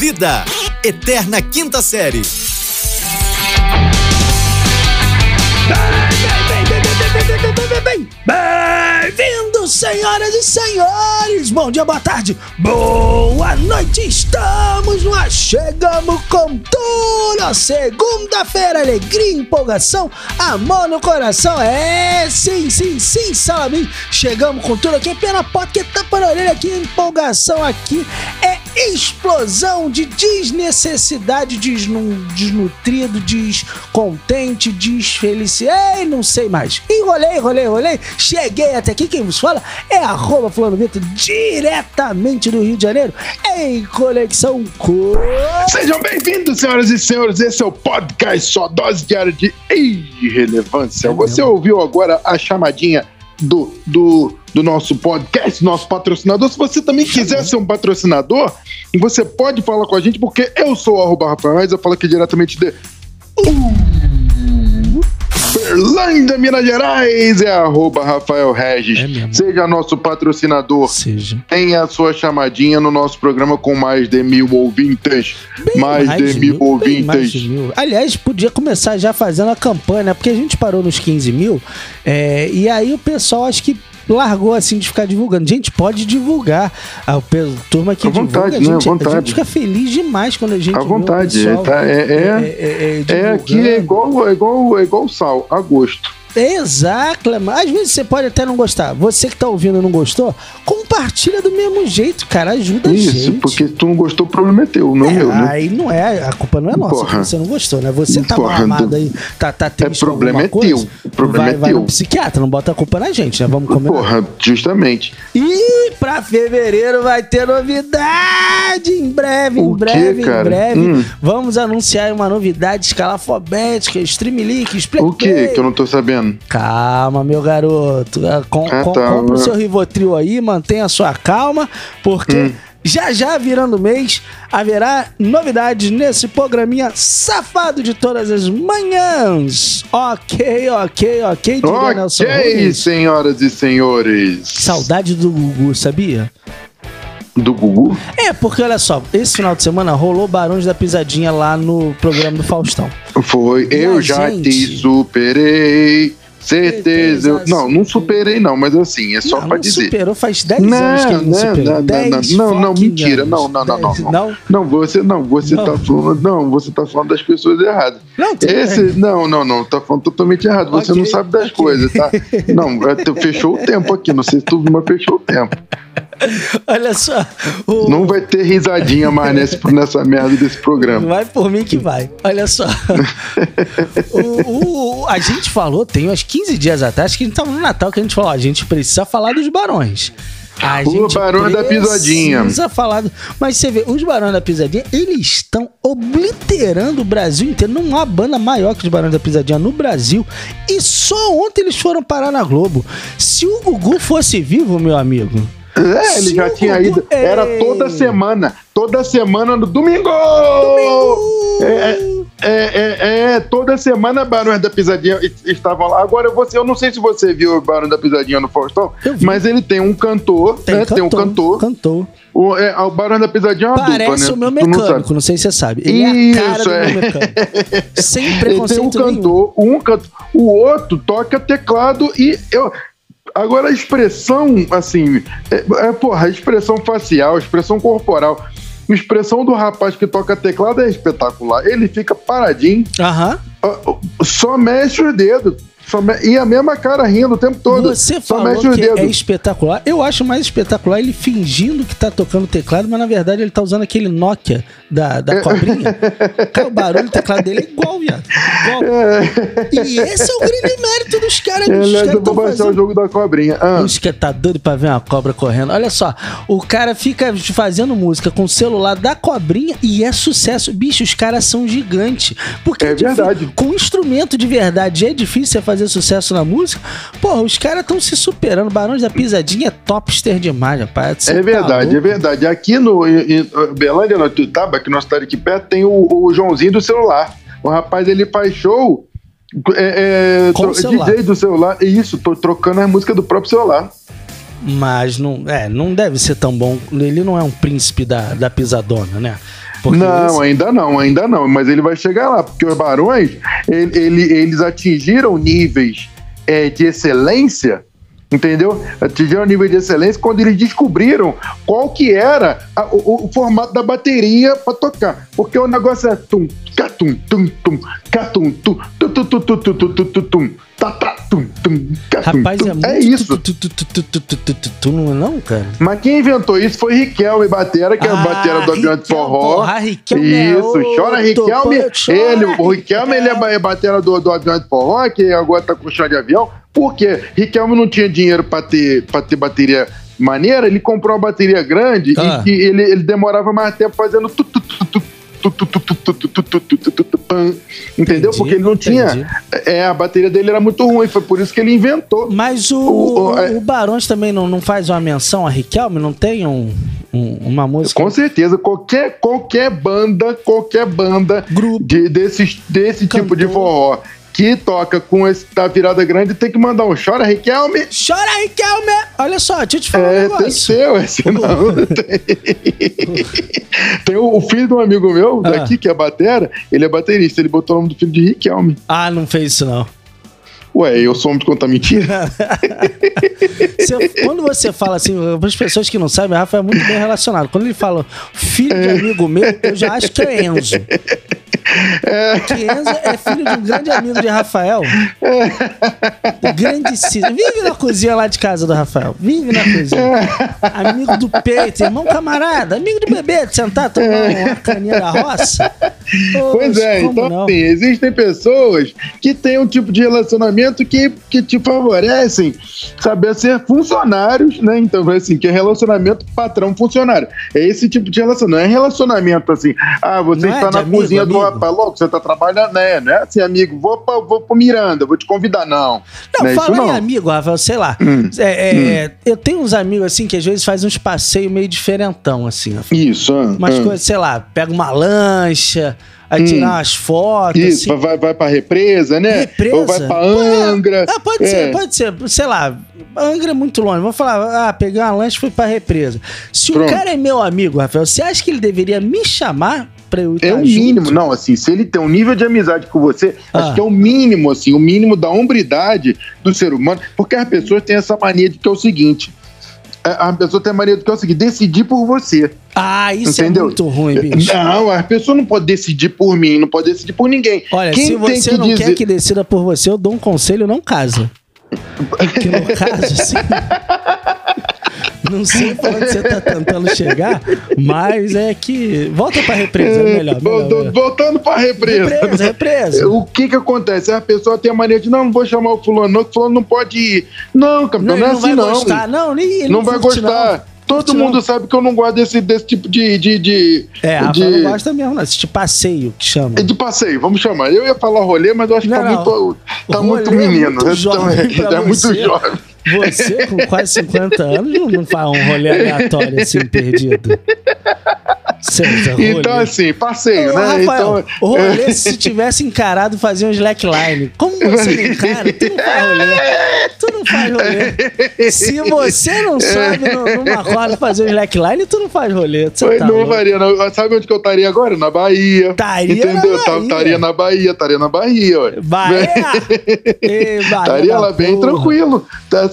Vida, Eterna Quinta Série. Bem-vindos, senhoras e senhores! Bom dia, boa tarde, boa noite! Estamos lá, chegamos com tudo! Segunda-feira, alegria, empolgação, amor no coração! É, sim, sim, sim, Salamim! Chegamos com tudo aqui, pena porque tá para a orelha aqui, empolgação aqui é explosão de desnecessidade, desnu desnutrido, descontente, desfelicidade, não sei mais. Enrolei, enrolei, enrolei, cheguei até aqui, quem vos fala é arroba Fulano Vitor, diretamente do Rio de Janeiro, em conexão com... Sejam bem-vindos, senhoras e senhores, esse é o podcast Só Dose Diária de Irrelevância. É Você ouviu agora a chamadinha do, do, do nosso podcast, nosso patrocinador. Se você também quiser ser um patrocinador, você pode falar com a gente, porque eu sou o arroba Rafael Reis, eu falo aqui diretamente de Berlândia, Minas Gerais, é arroba Rafael Regis. É. Seja nosso patrocinador. Seja. Tenha a sua chamadinha no nosso programa com mais de mil ouvintes. Bem mais, de mil, bem mais de ouvintes. mil. Aliás, podia começar já fazendo a campanha, né? Porque a gente parou nos 15 mil, é, e aí o pessoal acho que largou assim de ficar divulgando. Gente, pode divulgar. A turma que À vontade, divulga, a né? Gente, a vontade. gente fica feliz demais quando a gente À vontade, pessoal, tá? É- é- é, é, É aqui é igual, é igual, é igual sal, a gosto. Exato, mas às vezes você pode até não gostar. Você que tá ouvindo e não gostou, compartilha do mesmo jeito, cara. Ajuda a Isso, gente. porque se tu não gostou, o problema é teu, não é, É, meu, né? Aí não é, a culpa não é nossa, Porra. você não gostou, né? Você tá Porra, amado aí, tá, tá triste É, problema é coisa, teu, o problema vai, é vai teu. no psiquiatra, não bota a culpa na gente, né? Vamos combinar. Porra, justamente. E pra fevereiro vai ter novidade em breve, em O quê, breve, em breve. Hum. Vamos anunciar uma novidade escalafobética, Streamlink, Explain O que que eu não tô sabendo? Calma, meu garoto. Ah, Com, Ah, com- tá. compra o seu Rivotril aí, mantenha a sua calma, porque Hum. já já virando mês haverá novidades nesse programinha safado de todas as manhãs. Ok, ok, ok, Ok, senhoras e senhores. Saudade do Gugu, sabia? Do Gugu? É, porque olha só, esse final de semana rolou Barões da Pisadinha lá no programa do Faustão. Foi, E eu já gente? te superei. Certeza. eu- Certeza, Não, não superei, não, mas assim, é só não, pra não dizer. superou, faz 10 Não, anos que não não, superou. não, não, 10 não, não, mentira. Não, não, não, não, não. Não? Não, você não, você Não. tá falando, não, você tá falando das pessoas erradas. Não, Esse, não, não, não, tá falando totalmente errado. Você Ok, não sabe das ok. coisas, tá? Não, é, fechou o tempo aqui, não sei se tu mas fechou o tempo. Olha só. o- Não vai ter risadinha mais nesse, nessa merda desse programa. Vai por mim que vai. Olha só. o, o- a gente falou, tem uns 15 dias atrás, que a gente tava no Natal, que a gente falou, a gente precisa falar dos barões. A O Barões da Pisadinha. Precisa falar. do- Mas você vê, os Barões da Pisadinha, eles estão obliterando o Brasil inteiro. Não há banda maior que os Barões da Pisadinha no Brasil. E só ontem eles foram parar na Globo. Se o Gugu fosse vivo, meu amigo. É, ele já tinha ido. Era toda semana. Toda semana no domingo! É, é, é, é, toda semana Barões da Pisadinha es- estavam lá. Agora, você, eu não sei se você viu o Barão da Pisadinha no Faustão, mas ele tem um cantor, né? Tem um cantor. Cantor. O, é, o Barão da Pisadinha é uma Parece dupla, né? o meu não mecânico, sabe. não, sei se você sabe. Ele é a cara Isso, do é. meu mecânico. Sem Ele tem preconceito um nenhum. cantor, um cantor, o outro toca teclado e eu. Agora a expressão, assim, é, é, porra, a expressão facial, a expressão corporal, a expressão do rapaz que toca teclado é espetacular. Ele fica paradinho, ó, só mexe os dedos. Só me- E a mesma cara rindo o tempo todo. Você só falou que é espetacular. Eu acho mais espetacular ele fingindo que tá tocando teclado, mas na verdade ele tá usando aquele Nokia da, da cobrinha. Cara, o barulho do teclado dele é igual, viado. Igual. E esse é o grande mérito dos caras. Aliás, eu vou baixar o fazendo jogo da cobrinha. Ah, Os que tá doido pra ver uma cobra correndo. Olha só, o cara fica fazendo música com o celular da cobrinha e é sucesso. Bicho, os caras são gigantes. Porque É difí- verdade. Com instrumento de verdade é difícil você fazer sucesso na música. Porra, os caras estão se superando. Barões da Pisadinha é topster demais, rapaz. Você É tá verdade, é louco. verdade. Aqui no em, em Belândia, no Tutaba, que nós estamos aqui perto, tem o, o Joãozinho do celular. O rapaz, ele faz show é, é, Com celular. DJ do celular. Isso, tô trocando a música do próprio celular. Mas não, é, não deve ser tão bom. Ele não é um príncipe da, da pisadona, né? Porque não, esse- ainda não, ainda não. Mas ele vai chegar lá, porque os barões, ele- ele- eles atingiram níveis é, de excelência, entendeu? Atingiram nível de excelência quando eles descobriram qual que era a- o, o formato da bateria para tocar. Porque o negócio é tum, catum, tum, tum, catum, tum, tum, tum, tum, tum, tum, tum, tum, tum, tá, tá, tum, tum, catum, Rapaz, tum. é muito. É isso. Tu, tu, tu, não é não, cara? Mas quem inventou isso foi Riquelme Batera, que é a Ah, batera do avião de forró. porra, Riquelme é isso, chora Riquelme. ele, o Riquelme, ele é é batera do, do avião de forró, que agora tá com chão de avião. Porque Riquelme não tinha dinheiro para ter, pra ter bateria maneira, ele comprou uma bateria grande e que ele, ele demorava mais tempo fazendo Entendeu? Porque ele não tinha. É, a bateria dele era muito ruim, foi por isso que ele inventou. Mas o, o, o, o Barões também não, não faz uma menção a Riquelme? Não tem um, uma música? Com certeza. Qualquer, qualquer banda, qualquer banda Grupo. De, desse, desse tipo de forró que toca com esse da virada grande tem que mandar um chora, Riquelme. Chora, Riquelme! Olha só, deixa eu te falar um É, tem que negócio. ser, ué, senão não tem. tem o, o filho de um amigo meu Ah. daqui, que é batera, ele é baterista, ele botou o nome do filho de Riquelme. Ah, não fez isso não. Ué, eu sou um de contar mentira? Você- quando você fala assim, para as pessoas que não sabem, o Rafa é muito bem relacionado. Quando ele fala filho de amigo meu, eu já acho que é Enzo. Que Enzo é filho de um grande amigo de Rafael. Grandíssimo. Vive na cozinha lá de casa do Rafael. Vive na cozinha. Amigo do peito, irmão camarada, amigo do bebê, de sentar, tomar uma caninha da roça. Pois é, então não? assim, existem pessoas que têm um tipo de relacionamento que, que te favorecem saber ser funcionários, né? Então, assim, que é relacionamento patrão-funcionário. É esse tipo de relacionamento. Não é relacionamento assim, ah, você Não é está de na amigo, cozinha do amigo. rapaz, louco, você está trabalhando, né? Não é assim, amigo, vou, pra, vou pro Miranda, vou te convidar, não. Não, não é fala em não. amigo, Rafael, sei lá. Hum, É, é, Eu tenho uns amigos assim que às vezes fazem uns passeios meio diferentão, assim. Rafael. Isso, Umas ah. coisas, sei lá, pega uma lancha, aí Hum. tirar umas fotos. Isso, assim. vai, vai pra represa, né? Represa? Ou vai pra é. Angra. Ah, pode É. ser, pode ser. Sei lá, Angra é muito longe. Vamos falar, ah, peguei uma lancha e fui pra represa. Se Pronto. o cara é meu amigo, Rafael, você acha que ele deveria me chamar pra eu É tá o junto? mínimo, não, assim, se ele tem um nível de amizade com você, Ah. acho que é o mínimo, assim, o mínimo da hombridade do ser humano, porque as pessoas têm essa mania de que é o seguinte, a a pessoa tem a mania de que é o seguinte, decidir por você. Ah, isso Entendeu? é muito ruim, bicho. Não, a pessoa não pode decidir por mim, não pode decidir por ninguém. Olha, Quem se você que não dizer... quer que decida por você, eu dou um conselho, não casa. Porque no caso, assim. Não sei pra onde você tá tentando chegar, mas é que. Volta pra represa, é melhor. melhor, Voltando- melhor. Voltando pra represa. Represa, represa. O que que acontece? A pessoa tem a mania de, não, não vou chamar o fulano, não, que o fulano não pode ir. Não, Não, campeão, não, ele é não assim vai não. gostar. Não, nem, ele não vai curte, gostar. não. Todo mundo não. sabe que eu não gosto desse, desse tipo de. de, de É, a de, não gosta mesmo, não. Esse passeio que chama. é de passeio, vamos chamar. Eu ia falar rolê, mas eu acho que Não, tá não. muito. Tá muito é menino. muito Então, jovem pra é muito jovem. Você, com quase 50 anos, não- faz um rolê aleatório assim, perdido. Então, assim, passeio, né? Rafael, então, rolê, se tivesse encarado, fazia um slackline. Como você não encara, tu não faz rolê. Tu não faz rolê. Se você não sobe numa corda fazer um slackline, tu não faz rolê. Você tá não faria, não. Sabe onde que eu estaria agora? Na Bahia. Estaria Entendeu? na Tá- Bahia. Estaria na Bahia, estaria na Bahia, Estaria lá bem tranquilo,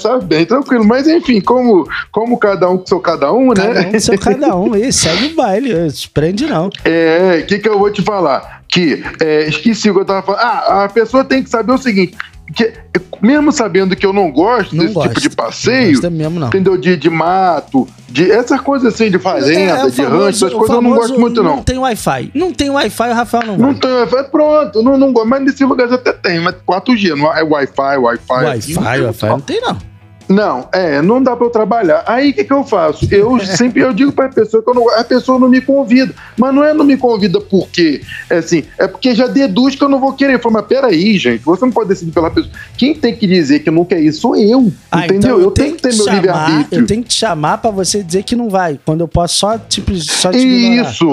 tá? Bem tranquilo. Mas enfim, como, como cada um sou cada um, Cada né? um seu cada um. E segue o baile. Se prende não. É, o que, que eu vou te falar? Que é, esqueci o que eu tava falando. Ah, a pessoa tem que saber o seguinte: que, mesmo sabendo que eu não gosto Não desse gosta. tipo de Não passeio, gosta mesmo, não. entendeu? De, de mato, de essas coisas assim, de fazenda, É, o de famoso- rancho, essas coisas eu não gosto muito, não. Não tem Wi-Fi. Não tem Wi-Fi, o Rafael não vai. Não tem Wi-Fi, pronto, não, não gosto. Mas nesse lugar até tem, mas 4G, não é Wi-Fi, Wi-Fi. Wi-Fi, Wi-Fi não tem, não. Não, é, não dá pra eu trabalhar. Aí o que, que eu faço? Eu sempre eu digo pra pessoa que eu não, a pessoa não me convida. Mas não é não me convida porque, é assim, é porque já deduz que eu não vou querer. Eu falo, mas peraí, gente, você não pode decidir pela pessoa. Quem tem que dizer que não quer ir sou eu. Ah, entendeu? então eu tenho que ter meu livre-arbítrio. Eu tenho que te chamar pra você dizer que não vai. Quando eu posso só, tipo, só te ignorar. Isso,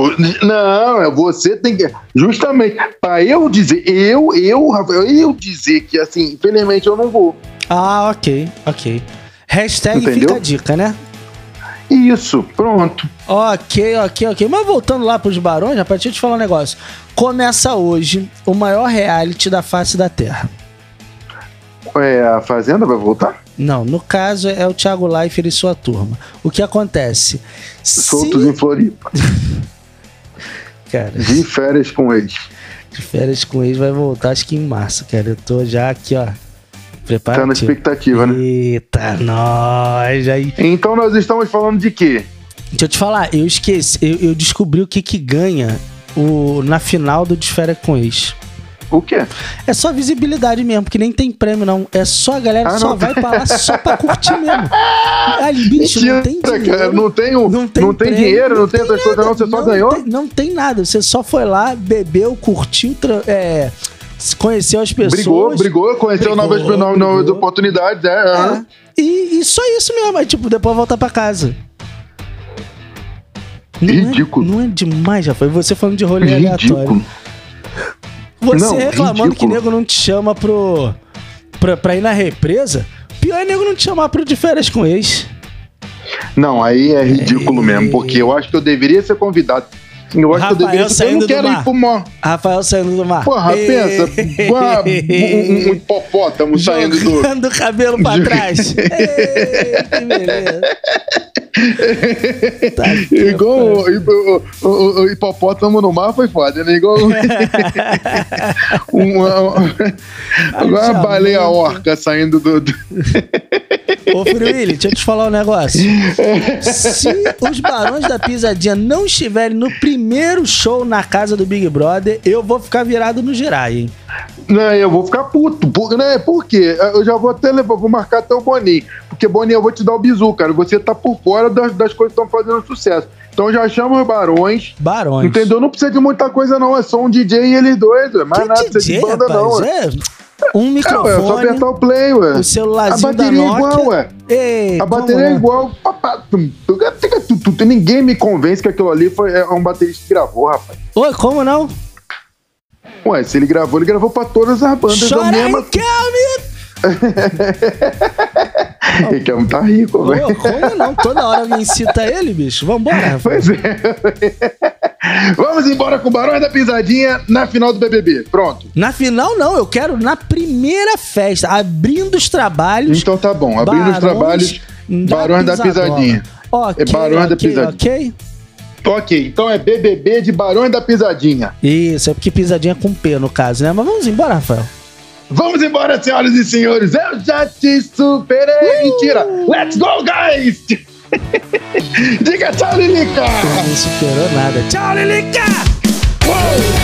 não, é você tem que. Justamente, pra eu dizer, eu, eu, Rafael, eu dizer que assim, infelizmente eu não vou. Ah, ok, ok. Hashtag Entendeu? fica a dica, né? Isso, pronto. Ok, ok, ok. Mas voltando lá pros barões, rapaz, deixa eu te falar um negócio. Começa hoje o maior reality da face da Terra. É, a Fazenda vai voltar? Não, no caso é o Thiago Leifert e sua turma. O que acontece? Soltos Se... em Floripa. Cara, De férias com eles. de férias com eles vai voltar acho que em março, cara. Eu tô já aqui, ó. Preparado. Tá na expectativa, né? Eita, nós aí. Então nós estamos falando de quê? Deixa eu te falar, eu esqueci, eu, eu descobri o que que ganha o, na final do De Férias com Ex. O quê? É só visibilidade mesmo, porque nem tem prêmio, não. É só a galera Ah, só não. vai pra lá só pra curtir mesmo. Ali, bicho, não tem Mentira, dinheiro. cara. Não tem, um, não tem, prêmio, dinheiro, não tem essas coisas, não. Você só não ganhou? Tem, não tem nada. Você só foi lá, bebeu, curtiu, é, conheceu as pessoas. Brigou, brigou, conheceu Brigou, novas, novas, novas brigou. oportunidades. É, É. E, e só isso mesmo. Aí, tipo, depois volta pra casa. Não é- Ridículo. não é demais, já foi. Você falando de rolê aleatório. Ridículo. Você Não, reclamando ridículo. que nego não te chama pro. Pra, pra ir na represa. Pior é nego não te chamar pro de férias com ex. Não, aí é ridículo mesmo, porque eu acho que eu deveria ser convidado. Eu acho que eu Rafael deveria. Eu saindo não do quero mar. ir pro mar. Rafael saindo do mar. Porra, Ei. pensa, um, um hipopótamo saindo do. Jogando o cabelo pra trás. Ei, que beleza. Tá Igual o, o- o- o hipopótamo no mar foi foda, né? Igual uma, uma, igual uma baleia orca saindo do. do- Ô, Fruíli, deixa eu te falar um negócio. Se os Barões da Pisadinha não estiverem no primeiro show na casa do Big Brother, eu vou ficar virado no girai, hein? Não, eu vou ficar puto. Por, né? por quê? Eu já vou até levar, vou marcar até o Boninho. Porque, Boninho, eu vou te dar o bizu, cara. Você tá por fora das, das coisas que estão fazendo sucesso. Então já chama os barões. Barões. Entendeu? Não precisa de muita coisa, não. É só um DJ e eles dois. Ué. Mais Que nada precisa DJ, de banda, não. rapaz? Ué. É um É, ué, é só microfone, apertar o play, ué. o celularzinho A bateria da é igual, ué. Ei, A bateria é não? igual. Ninguém me convence que aquilo ali foi é um baterista que gravou, rapaz. Oi, como não? Ué, se ele gravou, ele gravou pra todas as bandas da Chora aí, mesma. Kelvin! Quer tá rico, velho. como não? Toda hora alguém cita ele, bicho. Vambora. Pois é. Vamos embora com o Barões da Pisadinha na final do BBB. Pronto. Na final, não. Eu quero na primeira festa, abrindo os trabalhos. Então tá bom. Abrindo os trabalhos, Barões da Pisadinha. Ok, É Barões da ok, Pisadinha. ok? Ok, então é BBB de Barões da Pisadinha. Isso, é porque pisadinha é com P, no caso, né? Mas vamos embora, Rafael. Vamos embora, senhoras e senhores. Eu já te superei. Mentira. Let's go, guys. Diga tchau, Lilica. Não superou nada. Tchau, Lilica!